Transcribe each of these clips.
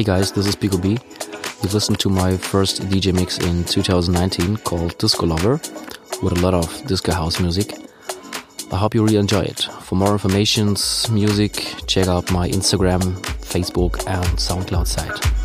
Hey guys, this is Pico B. You've listened to my first DJ mix in 2019 called Disco Lover with a lot of disco house music. I hope you really enjoy it. For more information, music, check out my Instagram, Facebook, and SoundCloud site.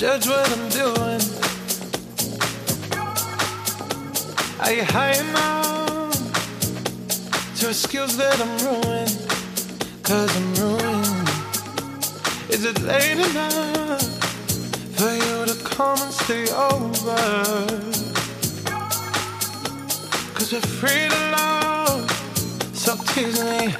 Judge what I'm doing? You high enough to excuse that I'm ruined? Cause I'm ruined. Is it late enough for you to come and stay over? Cause we're free to love, so tease me.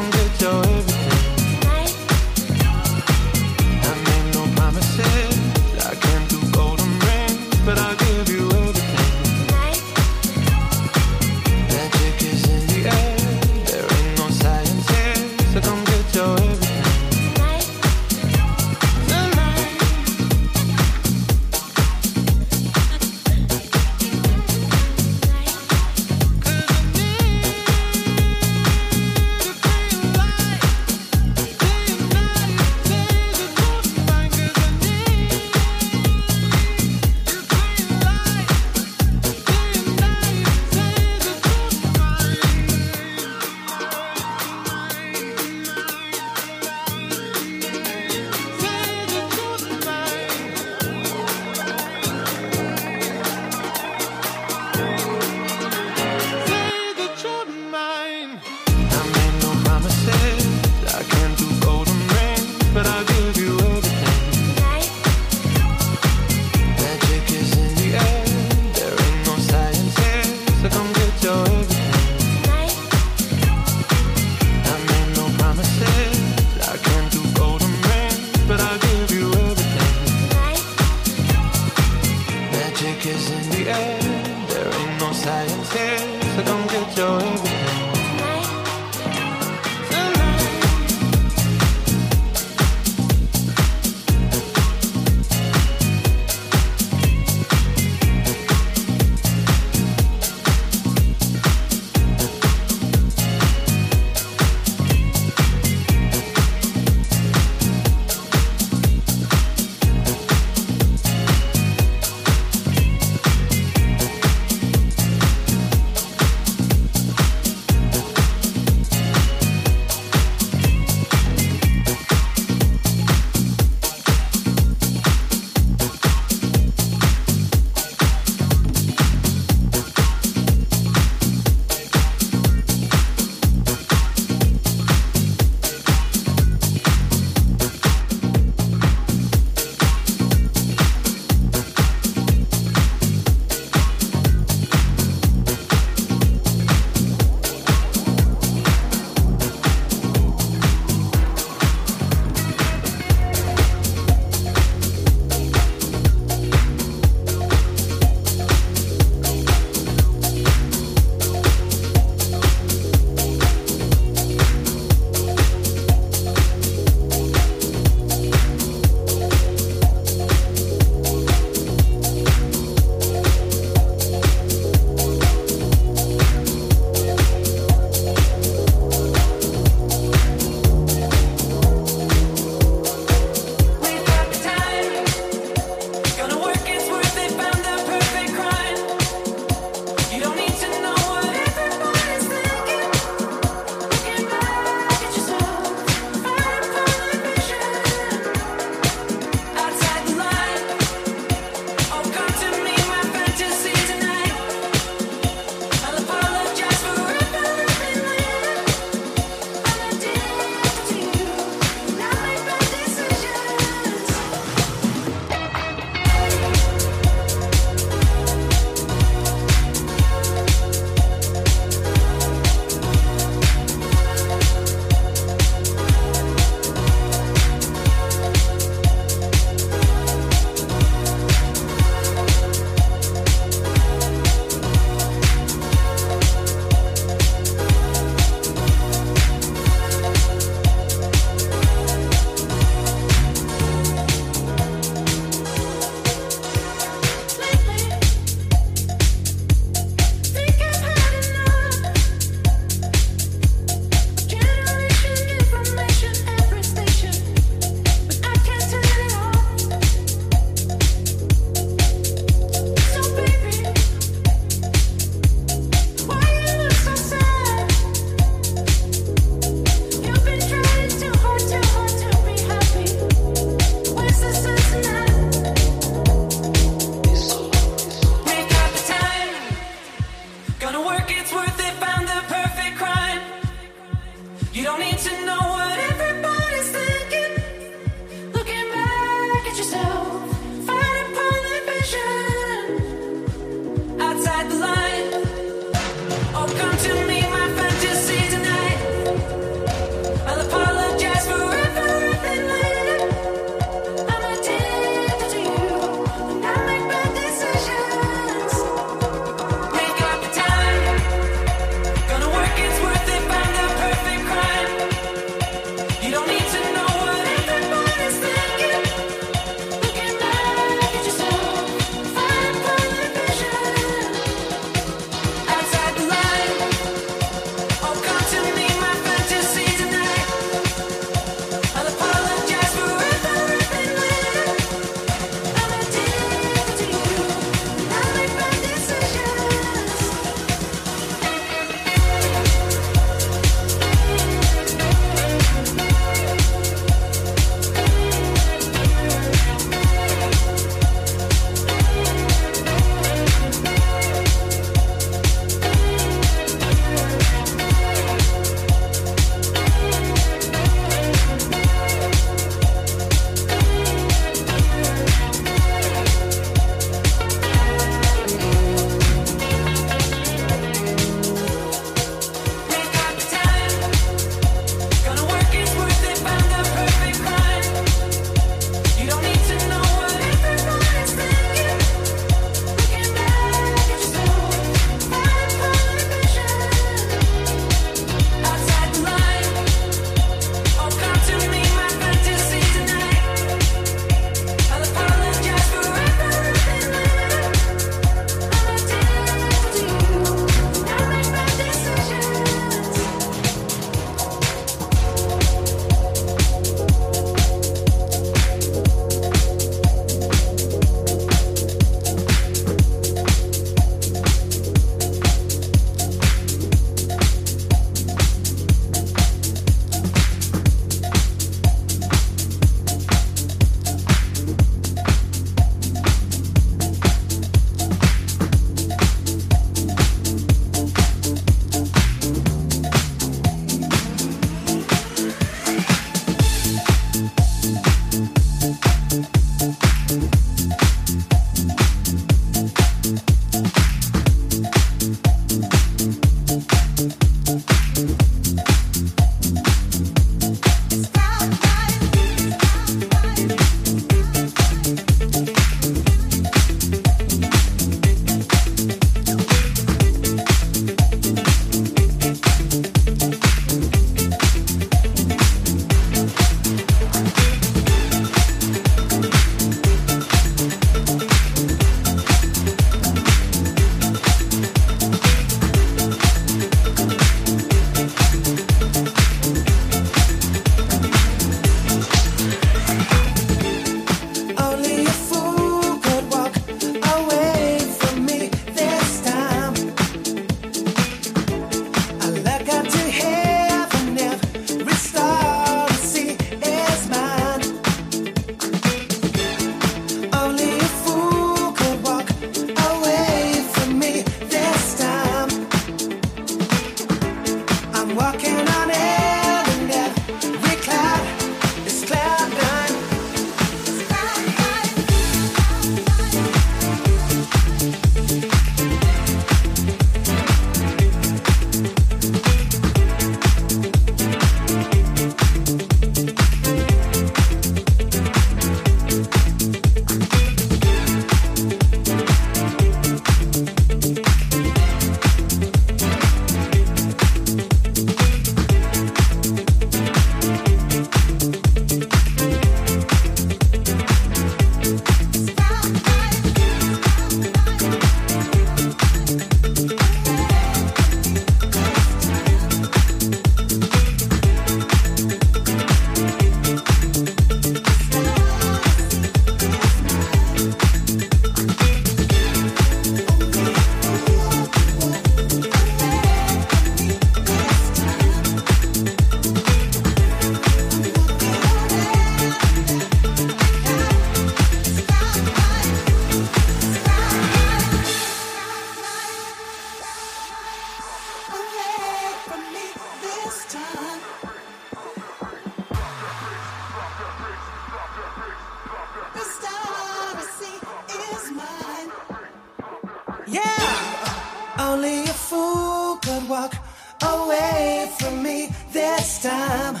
time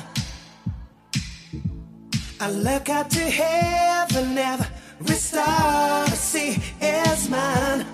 I look up to heaven, every star I see is mine.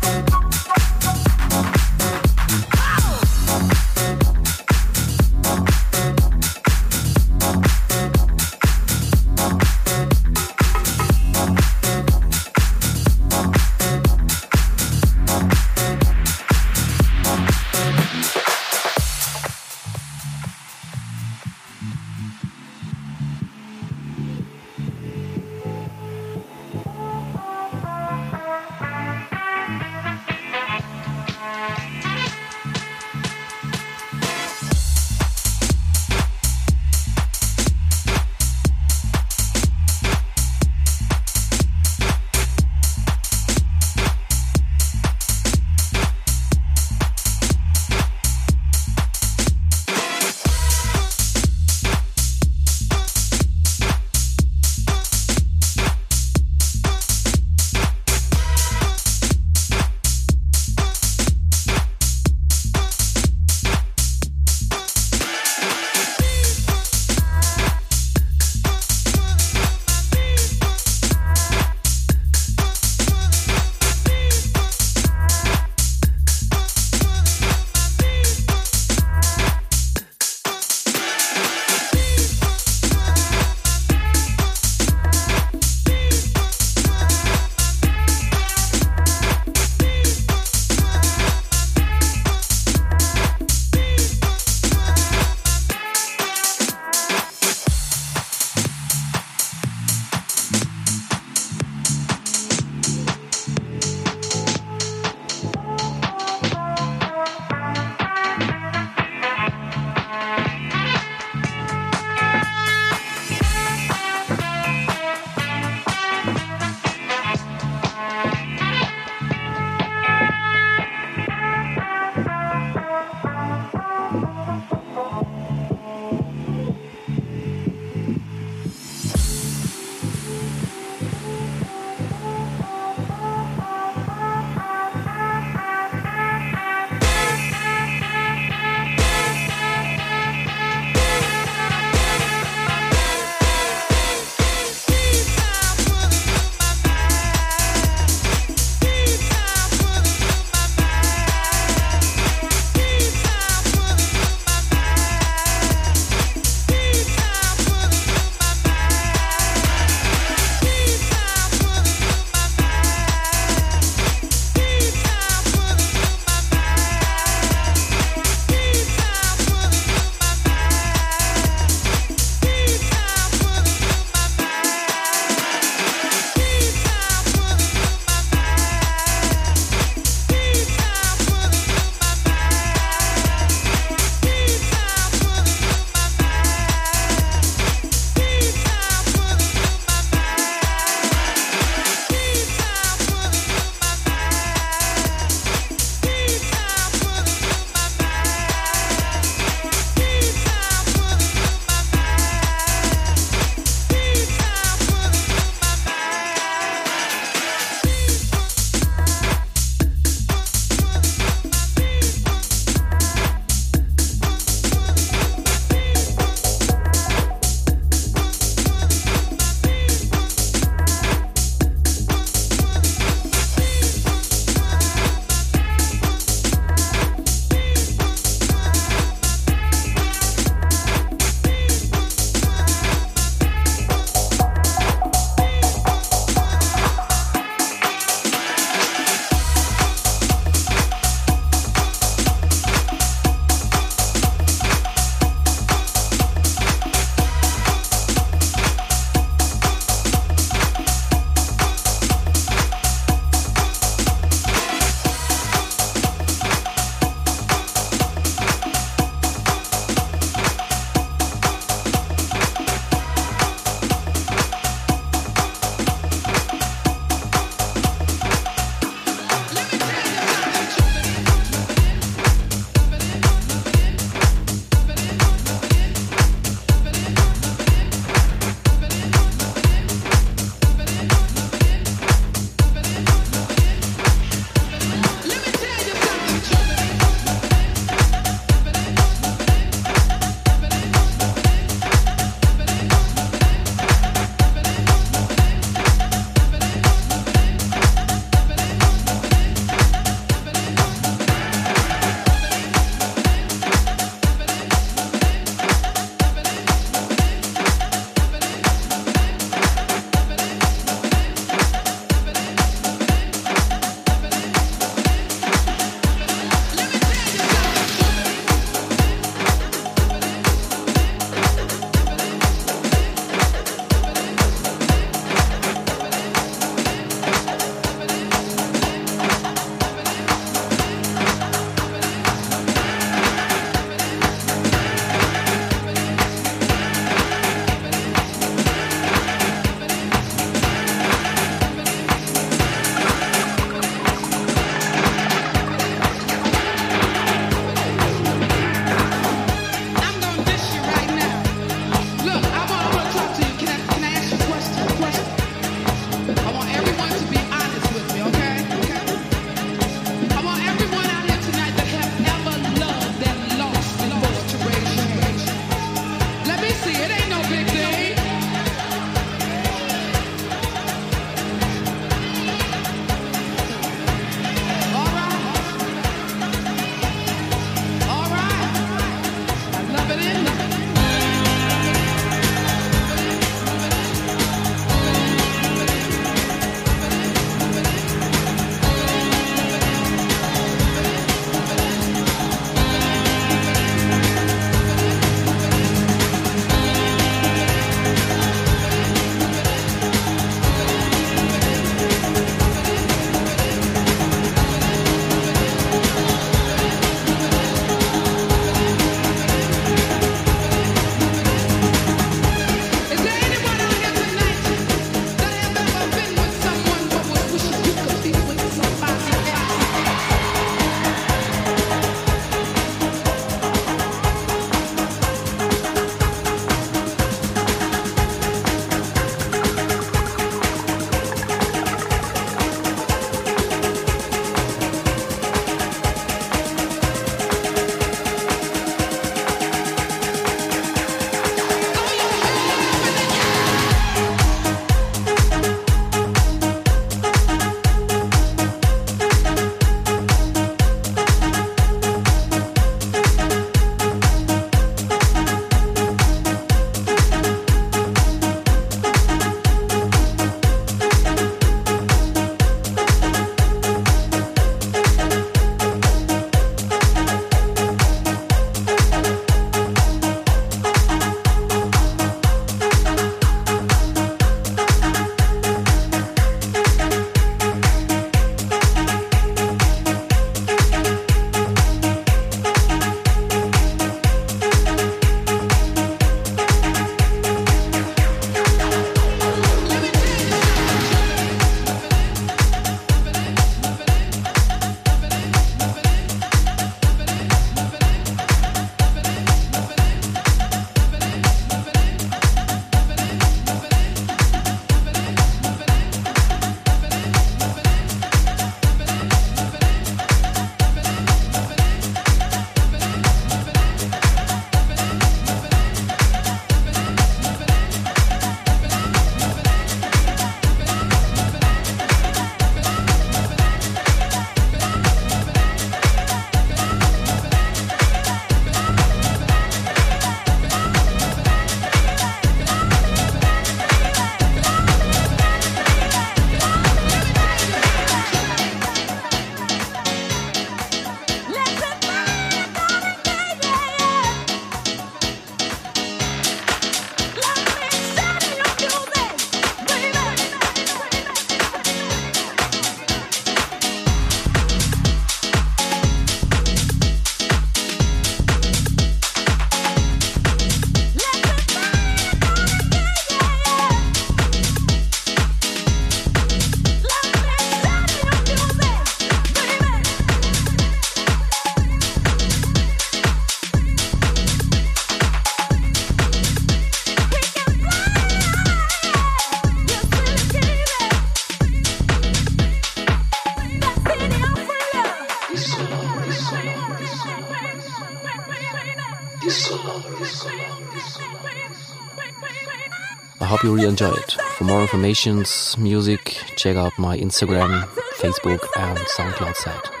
Hope you really enjoy it. For more information, music, check out my Instagram, Facebook, and SoundCloud site.